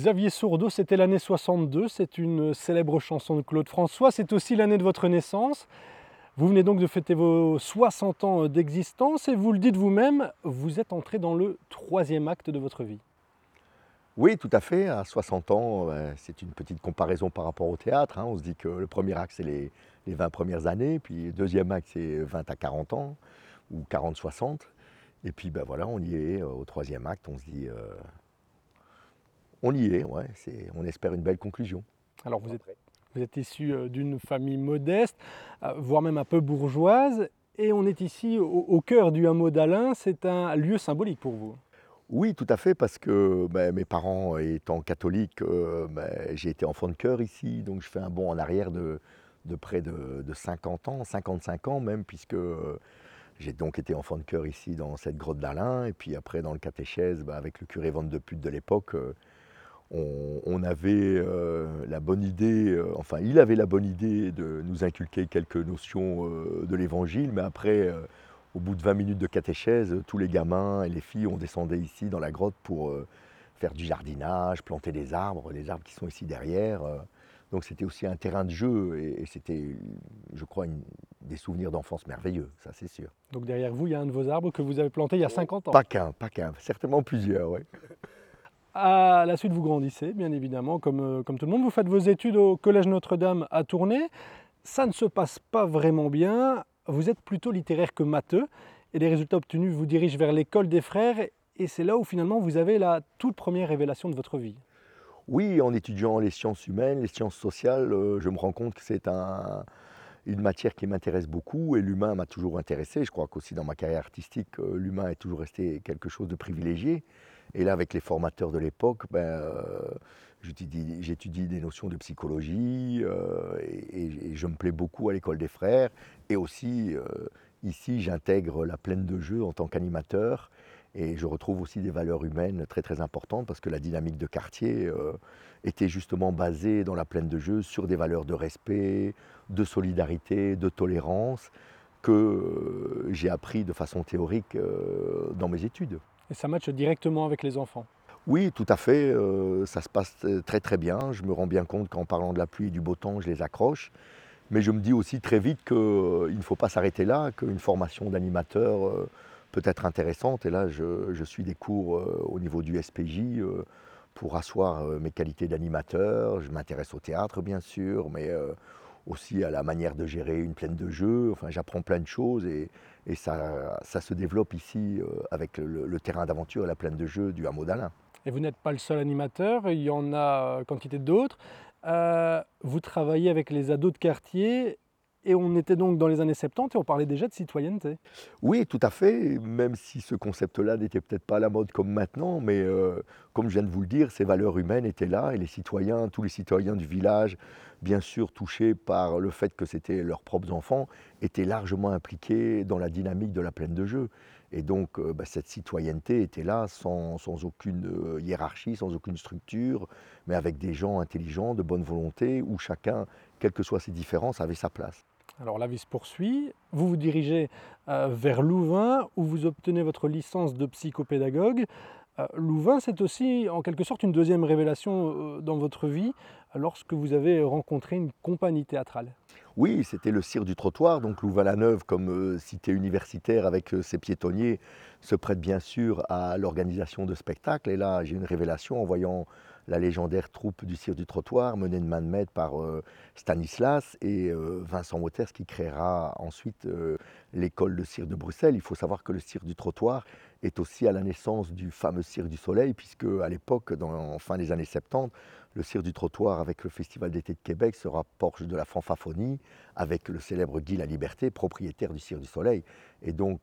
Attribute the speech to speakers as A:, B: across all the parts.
A: Xavier Sourdeau, c'était l'année 62, c'est une célèbre chanson de Claude François, c'est aussi l'année de votre naissance. Vous venez donc de fêter vos 60 ans d'existence et vous le dites vous-même, vous êtes entré dans le troisième acte de votre vie.
B: Oui, tout à fait. À 60 ans, euh, c'est une petite comparaison par rapport au théâtre. hein. On se dit que le premier acte, c'est les, les 20 premières années, puis le deuxième acte, c'est 20 à 40 ans, ou 40-60. Et puis ben voilà, on y est. euh, Au troisième acte, on se dit, euh, on y est, ouais, on espère une belle conclusion.
A: Alors vous êtes, vous êtes issu euh, d'une famille modeste, euh, voire même un peu bourgeoise, et on est ici au, au cœur du hameau d'Alain, c'est un lieu symbolique pour vous.
B: Oui, tout à fait, parce que ben, mes parents étant catholiques, euh, ben, j'ai été enfant de cœur ici, donc je fais un bond en arrière de, de près de, de 50 ans, 55 ans même, puisque euh, j'ai donc été enfant de cœur ici dans cette grotte d'Alain, et puis après dans le catéchèse, ben, avec le curé Vente de Pute de l'époque, euh, on, on avait euh, la bonne idée, euh, enfin il avait la bonne idée de nous inculquer quelques notions euh, de l'évangile, mais après, euh, au bout de 20 minutes de catéchèse, tous les gamins et les filles, on descendait ici dans la grotte pour euh, faire du jardinage, planter des arbres, les arbres qui sont ici derrière. euh. donc c'était aussi un terrain de jeu et, et c'était, je crois, une- des souvenirs d'enfance merveilleux, ça c'est sûr.
A: Donc derrière vous, il y a un de vos arbres que vous avez planté il y a 50 ans.
B: Pas qu'un, pas qu'un, certainement plusieurs, ouais.
A: À la suite, vous grandissez, bien évidemment, comme, euh, comme tout le monde. Vous faites vos études au Collège Notre-Dame à Tournai. Ça ne se passe pas vraiment bien. Vous êtes plutôt littéraire que matheux. Et les résultats obtenus vous dirigent vers l'école des frères. Et c'est là où finalement vous avez la toute première révélation de votre vie.
B: Oui, en étudiant les sciences humaines, les sciences sociales, euh, je me rends compte que c'est un- une matière qui m'intéresse beaucoup et l'humain m'a toujours intéressé. Je crois qu'aussi dans ma carrière artistique, euh, l'humain est toujours resté quelque chose de privilégié. Et là, avec les formateurs de l'époque, ben, euh, j'étudie des notions de psychologie euh, et, je me plais beaucoup à l'école des frères. Et aussi, euh, ici, j'intègre la plaine de jeu en tant qu'animateur. Et je retrouve aussi des valeurs humaines très très importantes parce que la dynamique de quartier était justement basée dans la plaine de jeu sur des valeurs de respect, de solidarité, de tolérance que j'ai appris de façon théorique dans mes études.
A: Et ça matche directement avec les enfants.
B: Oui, tout à fait, euh, ça se passe euh, très très bien. Je me rends bien compte qu'en parlant de la pluie et du beau temps, je les accroche. Mais je me dis aussi très vite qu'il ne faut pas s'arrêter là, qu'une formation d'animateur euh, peut être intéressante. Et là, je, je suis des cours euh, au niveau du SPJ euh, pour asseoir euh, mes qualités d'animateur. Je m'intéresse au théâtre, bien sûr, mais euh, aussi à la manière de gérer une plaine de jeu. Enfin, j'apprends plein de choses et, ça, se développe ici euh, avec le, le terrain d'aventure et la plaine de jeu du hameau d'Alain.
A: Et vous n'êtes pas le seul animateur, il y en a euh, quantité d'autres. Euh, vous travaillez avec les ados de quartier et on était donc dans les années 70 et on parlait déjà de citoyenneté.
B: Oui, tout à fait, même si ce concept-là n'était peut-être pas à la mode comme maintenant, mais euh, comme je viens de vous le dire, ces valeurs humaines étaient là et les citoyens, tous les citoyens du village, bien sûr touchés par le fait que c'était leurs propres enfants, étaient largement impliqués dans la dynamique de la plaine de jeu. Et donc euh, bah, cette citoyenneté était là sans, aucune euh, hiérarchie, sans aucune structure, mais avec des gens intelligents, de bonne volonté, où chacun, quelles que soient ses différences, avait sa place.
A: Alors la vie se poursuit, vous vous dirigez euh, vers Louvain où vous obtenez votre licence de psychopédagogue. Euh, Louvain, c'est aussi en quelque sorte une deuxième révélation euh, dans votre vie lorsque vous avez rencontré une compagnie théâtrale.
B: Oui, c'était le Cire du Trottoir, donc Louvain-la-Neuve, comme cité universitaire avec ses piétonniers, se prête bien sûr à l'organisation de spectacles. Et là, j'ai une révélation en voyant la légendaire troupe du Cire du Trottoir, menée de main de maître par euh, Stanislas et euh, Vincent Waters, qui créera ensuite euh, l'école de Cire de Bruxelles. Il faut savoir que le Cire du Trottoir est aussi à la naissance du fameux Cire du Soleil, puisque à l'époque, en fin des années 70, le Cire du Trottoir avec le Festival d'été de Québec se rapproche de la fanfaphonie avec le célèbre Guy La Liberté, propriétaire du Cire du Soleil. Et donc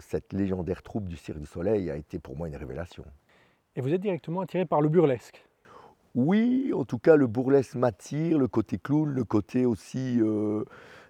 B: cette légendaire troupe du Cire du Soleil a été pour moi une révélation.
A: Et vous êtes directement attiré par le burlesque.
B: Oui, en tout cas, le burlesque m'attire, le côté clown, le côté aussi euh,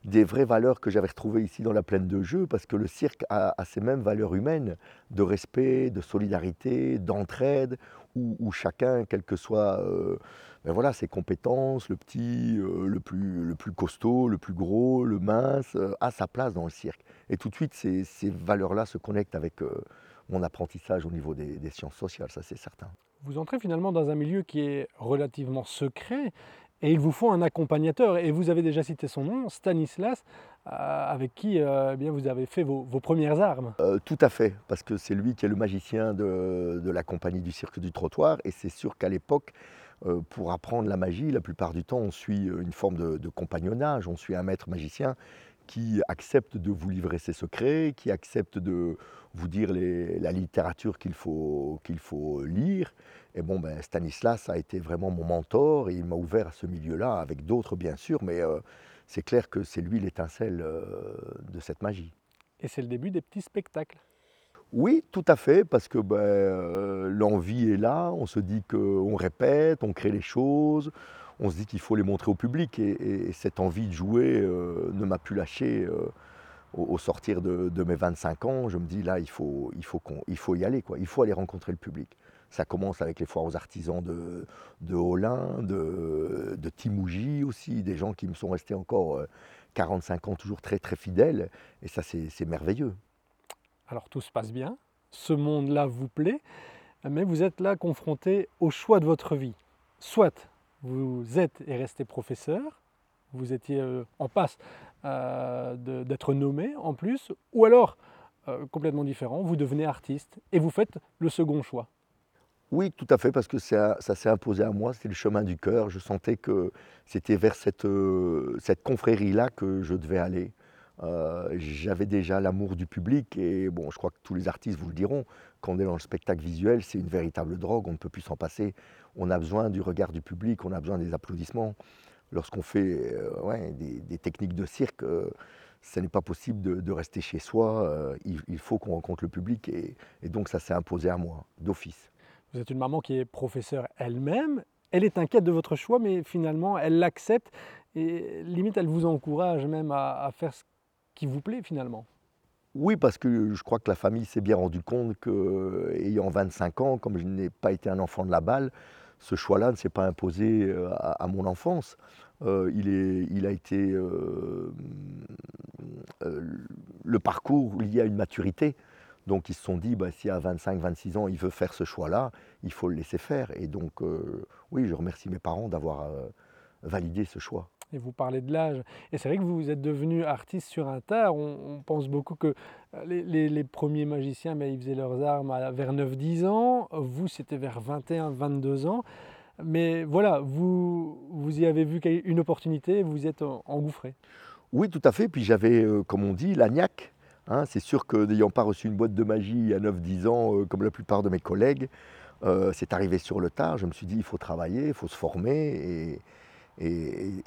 B: des vraies valeurs que j'avais retrouvées ici dans la plaine de jeu, parce que le cirque a, ces mêmes valeurs humaines de respect, de solidarité, d'entraide, où, chacun, quelles que soient euh, voilà, ses compétences, le petit, euh, le, plus, costaud, le plus gros, le mince, a sa place dans le cirque. Et tout de suite, ces, valeurs-là se connectent avec mon apprentissage au niveau des, des sciences sociales, ça c'est certain.
A: Vous entrez finalement dans un milieu qui est relativement secret et il vous faut un accompagnateur. Et vous avez déjà cité son nom, Stanislas, euh, avec qui euh, eh bien, vous avez fait vos, premières armes.
B: Euh, tout à fait, parce que c'est lui qui est le magicien de, la compagnie du cirque du trottoir. Et c'est sûr qu'à l'époque, pour apprendre la magie, la plupart du temps, on suit une forme de, compagnonnage, on suit un maître magicien qui accepte de vous livrer ses secrets, qui accepte de vous dire la littérature qu'il faut, qu'il faut lire. Et bon, ben, Stanislas a été vraiment mon mentor et il m'a ouvert à ce milieu-là, avec d'autres bien sûr, mais euh, c'est clair que c'est lui l'étincelle euh, de cette magie.
A: Et c'est le début des petits spectacles
B: oui, tout à fait, parce que ben, euh, l'envie est là, on se dit qu'on répète, on crée les choses, on se dit qu'il faut les montrer au public, et, cette envie de jouer ne m'a plus lâché au, sortir de, mes 25 ans. Je me dis là, il faut, il faut, il faut y aller, quoi. il faut aller rencontrer le public. Ça commence avec les foires aux artisans de, de de, de Timouji aussi, des gens qui me sont restés encore 45 euh, ans toujours très très fidèles. Et ça, c'est merveilleux.
A: Alors tout se passe bien, ce monde-là vous plaît, mais vous êtes là confronté au choix de votre vie. Soit vous êtes et restez professeur, vous étiez euh, en passe euh, d'être nommé en plus, ou alors, complètement différent, vous devenez artiste et vous faites le second choix.
B: Oui, tout à fait, parce que ça, s'est imposé à moi, c'était le chemin du cœur. Je sentais que c'était vers cette, euh, cette confrérie-là que je devais aller. Euh, j'avais déjà l'amour du public et bon, je crois que tous les artistes vous le diront, quand on est dans le spectacle visuel, c'est une véritable drogue, on ne peut plus s'en passer. On a besoin du regard du public, on a besoin des applaudissements. Lorsqu'on fait euh, des, techniques de cirque, ce n'est pas possible de, rester chez soi, il, faut qu'on rencontre le public et donc ça s'est imposé à moi, d'office.
A: Vous êtes une maman qui est professeure elle-même. Elle est inquiète de votre choix, mais finalement, elle l'accepte et limite, elle vous encourage même à, faire ce qui vous plaît finalement.
B: Oui, parce que je crois que la famille s'est bien rendu compte qu'ayant 25 ans, comme je n'ai pas été un enfant de la balle, ce choix-là ne s'est pas imposé euh, à, mon enfance. Euh, il, est, il, a été euh, le parcours lié à une maturité. Donc ils se sont dit, bah, si à 25, 26 ans, il veut faire ce choix-là, il faut le laisser faire. Et donc, euh, oui, je remercie mes parents d'avoir euh, validé ce choix.
A: Et vous parlez de l'âge. Et c'est vrai que vous êtes devenu artiste sur un tard. On, pense beaucoup que euh, les, premiers magiciens, mais ils faisaient leurs armes vers 9-10 ans. Vous, c'était vers 21, 22 ans. Mais voilà, vous, vous y avez vu une opportunité, vous êtes engouffré.
B: Oui, tout à fait. Puis j'avais, comme on dit, l'agnac Hein, c'est sûr que n'ayant pas reçu une boîte de magie à 9-10 ans, euh, comme la plupart de mes collègues, euh, c'est arrivé sur le tard. Je me suis dit, il faut travailler, il faut se former.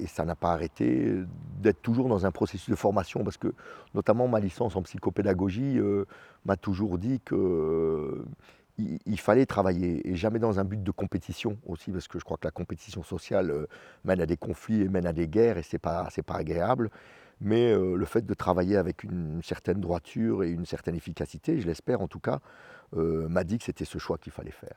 B: Ça n'a pas arrêté d'être toujours dans un processus de formation, parce que notamment ma licence en psychopédagogie euh, m'a toujours dit qu'il fallait travailler, et jamais dans un but de compétition aussi, parce que je crois que la compétition sociale mène à des conflits et mène à des guerres, et ce n'est pas, pas agréable. Mais euh, le fait de travailler avec une certaine droiture et une certaine efficacité, je l'espère en tout cas, euh, m'a dit que c'était ce choix qu'il fallait faire.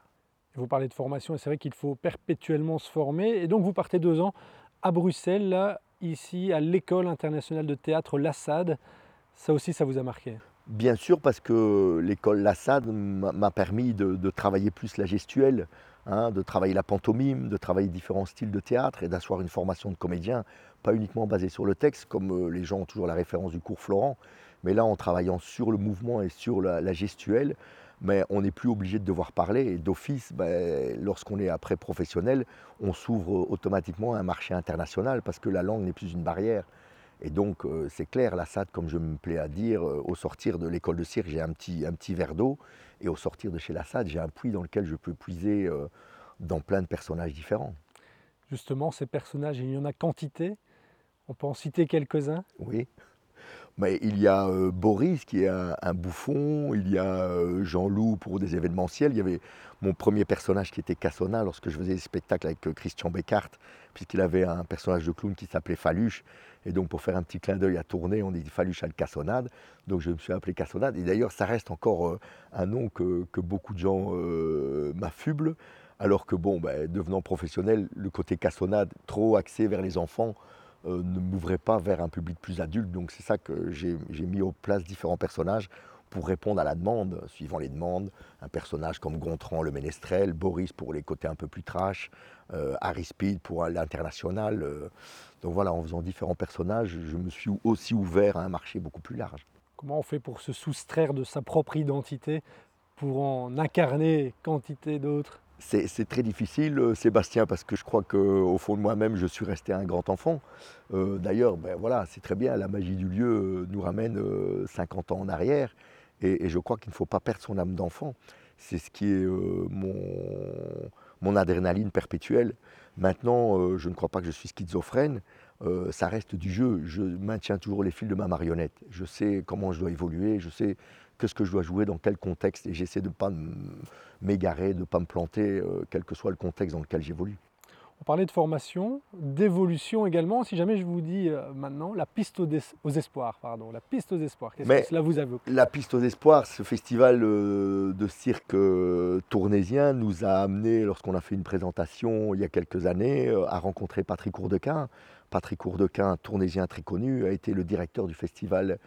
A: Vous parlez de formation et c'est vrai qu'il faut perpétuellement se former. Et donc vous partez deux ans à Bruxelles, ici, à l'école internationale de théâtre Lassade. Ça aussi, ça vous a marqué?
B: Bien sûr, parce que l'école Lassade m'a permis de, travailler plus la gestuelle, hein, de travailler la pantomime, de travailler différents styles de théâtre et d'asseoir une formation de comédien pas uniquement basé sur le texte, comme euh, les gens ont toujours la référence du cours Florent, mais là en travaillant sur le mouvement et sur la, gestuelle, mais on n'est plus obligé de devoir parler. Et d'office, ben, lorsqu'on est après professionnel, on s'ouvre automatiquement à un marché international parce que la langue n'est plus une barrière. Et donc, euh, c'est clair, la SAD, comme je me plais à dire, euh, au sortir de l'école de cirque, j'ai un petit, un petit verre d'eau. Et au sortir de chez la SAD, j'ai un puits dans lequel je peux puiser dans plein de personnages différents.
A: Justement, ces personnages, il y en a quantité. On peut en citer quelques-uns?
B: Oui. Mais il y a euh, Boris qui est un, bouffon, il y a euh, Jean-Loup pour des événementiels, il y avait mon premier personnage qui était Cassona lorsque je faisais des spectacles avec euh, Christian Beckart, puisqu'il avait un personnage de clown qui s'appelait Faluche. Et donc pour faire un petit clin d'œil à tourner, on dit Faluche à le Cassonade. Donc je me suis appelé Cassonade. Et d'ailleurs ça reste encore un nom que, beaucoup de gens m'affublent. Alors que bon, ben, devenant professionnel, le côté Cassonade, trop axé vers les enfants, euh, ne m'ouvrait pas vers un public plus adulte. Donc c'est ça que j'ai mis en place différents personnages pour répondre à la demande, suivant les demandes. Un personnage comme Gontran, le ménestrel, Boris pour les côtés un peu plus trash, euh, Harry Speed pour l'international. Euh. donc voilà, en faisant différents personnages, je me suis aussi ouvert à un marché beaucoup plus large.
A: Comment on fait pour se soustraire de sa propre identité, pour en incarner quantité d'autres?
B: C'est très difficile, euh, Sébastien, parce que je crois qu'au fond de moi-même, je suis resté un grand enfant. D'ailleurs, ben voilà, c'est très bien, la magie du lieu nous ramène 50 ans en arrière. Et, je crois qu'il ne faut pas perdre son âme d'enfant. C'est ce qui est euh, mon, adrénaline perpétuelle. Maintenant, euh, je ne crois pas que je suis schizophrène. Euh, ça reste du jeu. Je maintiens toujours les fils de ma marionnette. Je sais comment je dois évoluer. Je sais que ce que je dois jouer dans quel contexte. Et j'essaie de ne pas m'égarer, de ne pas me planter, quel que soit le contexte dans lequel j'évolue.
A: On parlait de formation, d'évolution également. Si jamais je vous dis euh, maintenant la piste aux, espoirs, pardon, la piste aux espoirs, qu'est-ce que cela vous évoque
B: La piste aux espoirs, ce festival euh, de cirque euh, tournésien nous a amené, lorsqu'on a fait une présentation il y a quelques années, à rencontrer Patrick Courdequin. Patrick Courdequin, tournésien très connu, a été le directeur du festival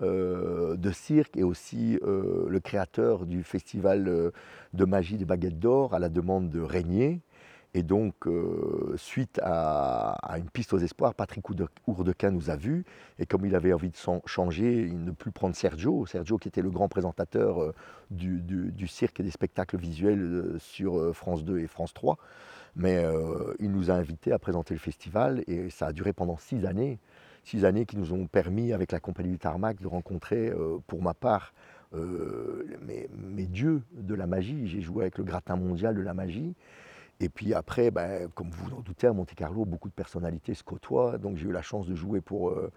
B: de cirque et aussi le créateur du festival de magie des baguettes d'or à la demande de Régnier. Et donc, euh, suite à, une piste aux espoirs, Patrick Ourdequin nous a vus. Et comme il avait envie de changer, il ne plus prendre Sergio, Sergio qui était le grand présentateur euh, du, cirque et des spectacles visuels euh, sur France 2 et France 3. Mais il nous a invités à présenter le festival et ça a duré pendant six années. Six années qui nous ont permis, avec la compagnie du Tarmac, de rencontrer, pour ma part, mes, mes dieux de la magie. J'ai joué avec le gratin mondial de la magie. Et puis après, ben, comme vous en doutez, à Monte-Carlo, beaucoup de personnalités se côtoient. Donc j'ai eu la chance de jouer pour euh,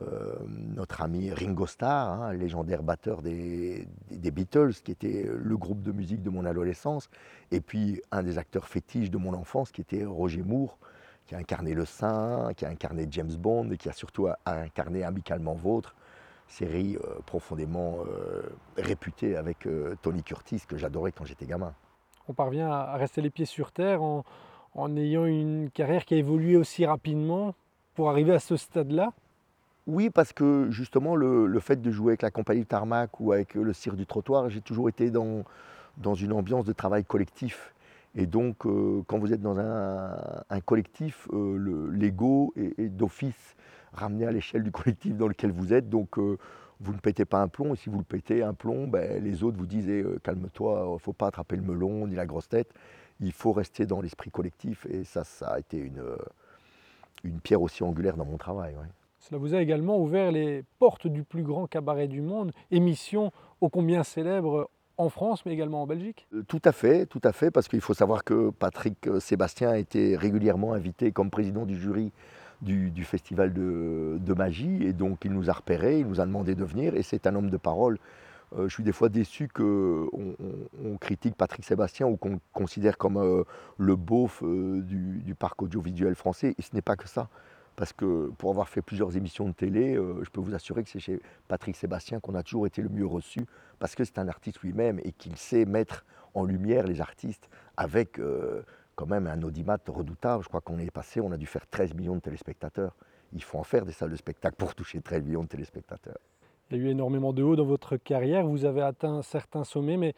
B: euh, notre ami Ringo Starr, hein, légendaire batteur des, Beatles, qui était le groupe de musique de mon adolescence. Et puis un des acteurs fétiches de mon enfance, qui était Roger Moore, qui a incarné le Saint, qui a incarné James Bond et qui a surtout incarné Amicalement Vôtre, série euh, profondément réputée avec Tony Curtis, que j'adorais quand j'étais gamin
A: on parvient à rester les pieds sur terre en, ayant une carrière qui a évolué aussi rapidement pour arriver à ce stade-là?
B: Oui, parce que justement, le, fait de jouer avec la compagnie de Tarmac ou avec le cirque du trottoir, j'ai toujours été dans, dans une ambiance de travail collectif. Et donc, euh, quand vous êtes dans un, collectif, euh, l'ego est, d'office ramené à l'échelle du collectif dans lequel vous êtes. Donc, euh, vous ne pétez pas un plomb, et si vous le pétez un plomb, ben, les autres vous disent eh, calme-toi, il ne faut pas attraper le melon ni la grosse tête, il faut rester dans l'esprit collectif, et ça, ça a été une, une pierre aussi angulaire dans mon travail.
A: Cela vous a également ouvert les portes du plus grand cabaret du monde, émission ô combien célèbre en France, mais également en Belgique?
B: Euh, Tout à fait, tout à fait, parce qu'il faut savoir que Patrick Sébastien était régulièrement invité comme président du jury du, festival de, magie. Et donc, il nous a repérés, il nous a demandé de venir. Et c'est un homme de parole. Euh, je suis des fois déçu qu'on on, critique Patrick Sébastien ou qu'on considère comme euh, le beauf euh, du, parc audiovisuel français. Et ce n'est pas que ça. Parce que pour avoir fait plusieurs émissions de télé, je peux vous assurer que c'est chez Patrick Sébastien qu'on a toujours été le mieux reçu, parce que c'est un artiste lui-même et qu'il sait mettre en lumière les artistes avec quand même un audimat redoutable. Je crois qu'on est passé, on a dû faire 13 millions de téléspectateurs. Il faut en faire des salles de spectacle pour toucher 13 millions de téléspectateurs.
A: Il y a eu énormément de hauts dans votre carrière, vous avez atteint certains sommets, mais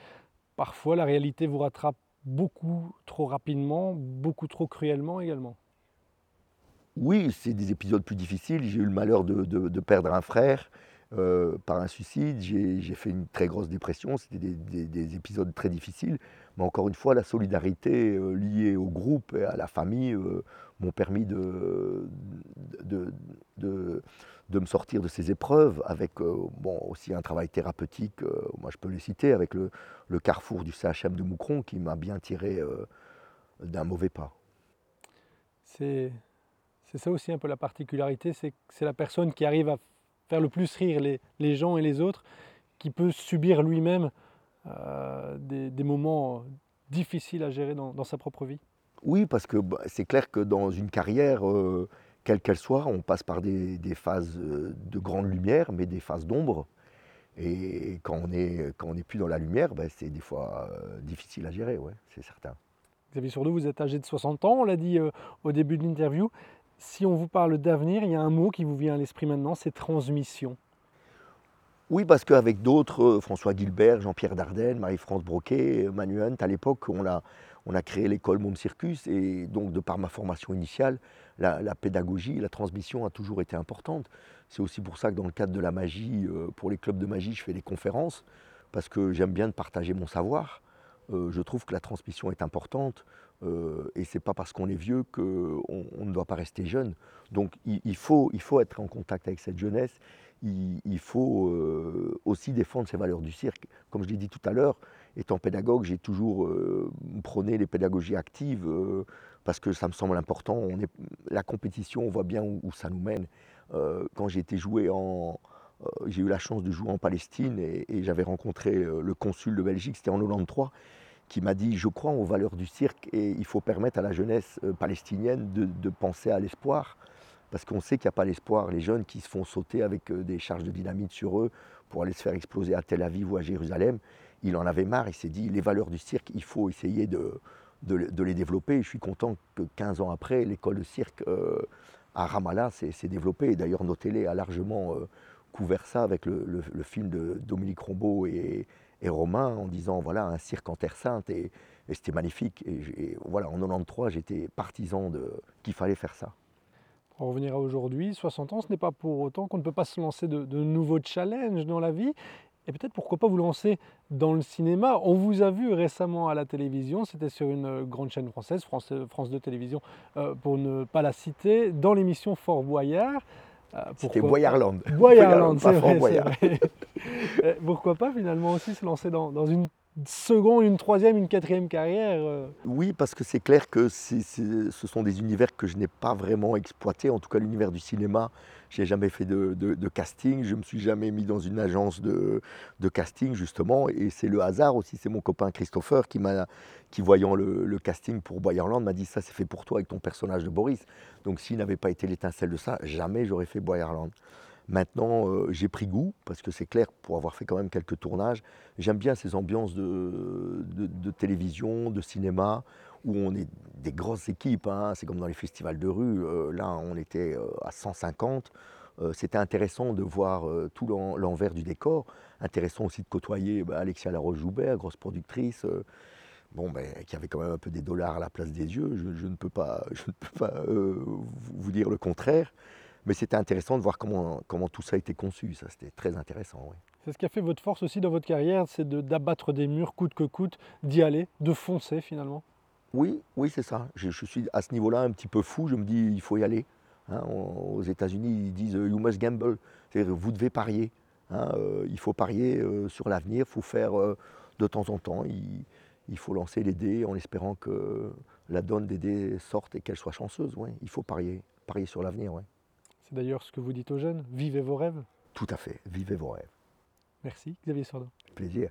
A: parfois la réalité vous rattrape beaucoup trop rapidement, beaucoup trop cruellement également.
B: Oui, c'est des épisodes plus difficiles. J'ai eu le malheur de, perdre un frère euh, par un suicide. J'ai fait une très grosse dépression. C'était des, épisodes très difficiles. Mais encore une fois, la solidarité euh, liée au groupe et à la famille euh, m'ont permis de, de, de, me sortir de ces épreuves avec bon, aussi un travail thérapeutique. moi, je peux le citer avec le, le carrefour du CHM de Moucron qui m'a bien tiré d'un mauvais pas.
A: C'est ça aussi un peu la particularité, c'est que c'est la personne qui arrive à faire le plus rire les, les gens et les autres, qui peut subir lui-même euh, des, moments difficiles à gérer dans, sa propre vie
B: Oui, parce que bah, c'est clair que dans une carrière, euh, quelle qu'elle soit, on passe par des, phases euh, de grande lumière, mais des phases d'ombre. Et quand on n'est quand plus dans la lumière, bah, c'est des fois difficile à gérer, ouais, c'est certain.
A: Xavier Sourdeau, vous êtes âgé de 60 ans, on l'a dit au début de l'interview. Si on vous parle d'avenir, il y a un mot qui vous vient à l'esprit maintenant, c'est transmission.
B: Oui, parce qu'avec d'autres, euh, François Gilbert, Jean-Pierre Dardenne, Marie-France Broquet, Manu Hunt, à l'époque, on a, créé l'école Môme Circus. Et donc, de par ma formation initiale, la, la pédagogie, la transmission a toujours été importante. C'est aussi pour ça que dans le cadre de la magie, euh, pour les clubs de magie, je fais des conférences, parce que j'aime bien de partager mon savoir. Euh, je trouve que la transmission est importante. Euh, et c'est pas parce qu'on est vieux qu'on on ne doit pas rester jeune. Donc il, faut, il faut être en contact avec cette jeunesse. Il, faut euh, aussi défendre ces valeurs du cirque. Comme je l'ai dit tout à l'heure, étant pédagogue, j'ai toujours euh, prôné les pédagogies actives euh, parce que ça me semble important. La compétition, on voit bien où, ça nous mène. Quand j'ai été joué en, j'ai eu la chance de jouer en Palestine et, et j'avais rencontré le consul de Belgique, c'était en 93, qui m'a dit Je crois aux valeurs du cirque et il faut permettre à la jeunesse euh, palestinienne de, penser à l'espoir. Parce qu'on sait qu'il n'y a pas l'espoir. Les jeunes qui se font sauter avec euh, des charges de dynamite sur eux pour aller se faire exploser à Tel Aviv ou à Jérusalem, il en avait marre. Il s'est dit Les valeurs du cirque, il faut essayer de, de, les développer. Je suis content que 15 ans après, l'école de cirque euh, à Ramallah s'est développée. D'ailleurs, nos télés a largement couvert ça avec le, le- le film de Dominique Rombaud et, et Romain en disant voilà un cirque en Terre Sainte et, et c'était magnifique. Et, voilà, en 93, j'étais partisan de qu'il fallait faire ça.
A: Pour en revenir à aujourd'hui, 60 ans, ce n'est pas pour autant qu'on ne peut pas se lancer de, de nouveaux challenges dans la vie. Et peut-être pourquoi pas vous lancer dans le cinéma. On vous a vu récemment à la télévision, c'était sur une euh, grande chaîne française, France, France 2 Télévision, euh, pour ne pas la citer, dans l'émission Fort Boyard. Euh,
B: C'était Boyarland.
A: Boyarland,
B: pas
A: c'est
B: Fort
A: vrai,
B: Boyard.
A: Euh, Pourquoi pas finalement aussi se lancer dans, une seconde, une troisième, une quatrième carrière euh,
B: Oui, parce que c'est clair que ce sont des univers que je n'ai pas vraiment exploités. En tout cas, l'univers du cinéma, je n'ai jamais fait de, casting. Je ne me suis jamais mis dans une agence de, casting, justement. Et c'est le hasard aussi. C'est mon copain Christopher qui voyant le, le casting pour Boyerland, m'a dit Ça, c'est fait pour toi avec ton personnage de Boris. Donc, s'il n'avait pas été l'étincelle de ça, jamais j'aurais fait Boyerland. Maintenant, euh, j'ai pris goût, parce que c'est clair, pour avoir fait quand même quelques tournages, j'aime bien ces ambiances de, télévision, de cinéma, où on est des grosses équipes. hein. C'est comme dans les festivals de rue. euh, là, on était euh, à 150. Euh, C'était intéressant de voir tout l'en- l'envers du décor. Intéressant aussi de côtoyer bah, Alexia Laroche-Joubert, grosse productrice. bon, ben, qui avait quand même un peu des dollars à la place des yeux. Je, ne peux pas, je ne peux pas vous dire le contraire. Mais c'était intéressant de voir comment, comment tout ça a été conçu. Ça, c'était très intéressant. oui.
A: C'est ce qui a fait votre force aussi dans votre carrière, c'est de- d'abattre des murs coûte que coûte, d'y aller, de foncer finalement.
B: Oui, oui, c'est ça. Je, je suis à ce niveau-là un petit peu fou. Je me dis, il faut y aller. Hein, on- aux États-Unis, ils disent, euh, you must gamble. C'est-à-dire, vous devez parier. hein, euh, il faut parier euh, sur l'avenir. Il faut faire euh, de temps en temps. Il, il faut lancer les dés en espérant que la donne des dés sorte et qu'elle soit chanceuse. ouais. Il faut parier, parier sur l'avenir. ouais.
A: C'est d'ailleurs ce que vous dites aux jeunes, vivez vos rêves.
B: Tout à fait. Vivez vos rêves.
A: Merci Xavier Sordin.
B: Plaisir.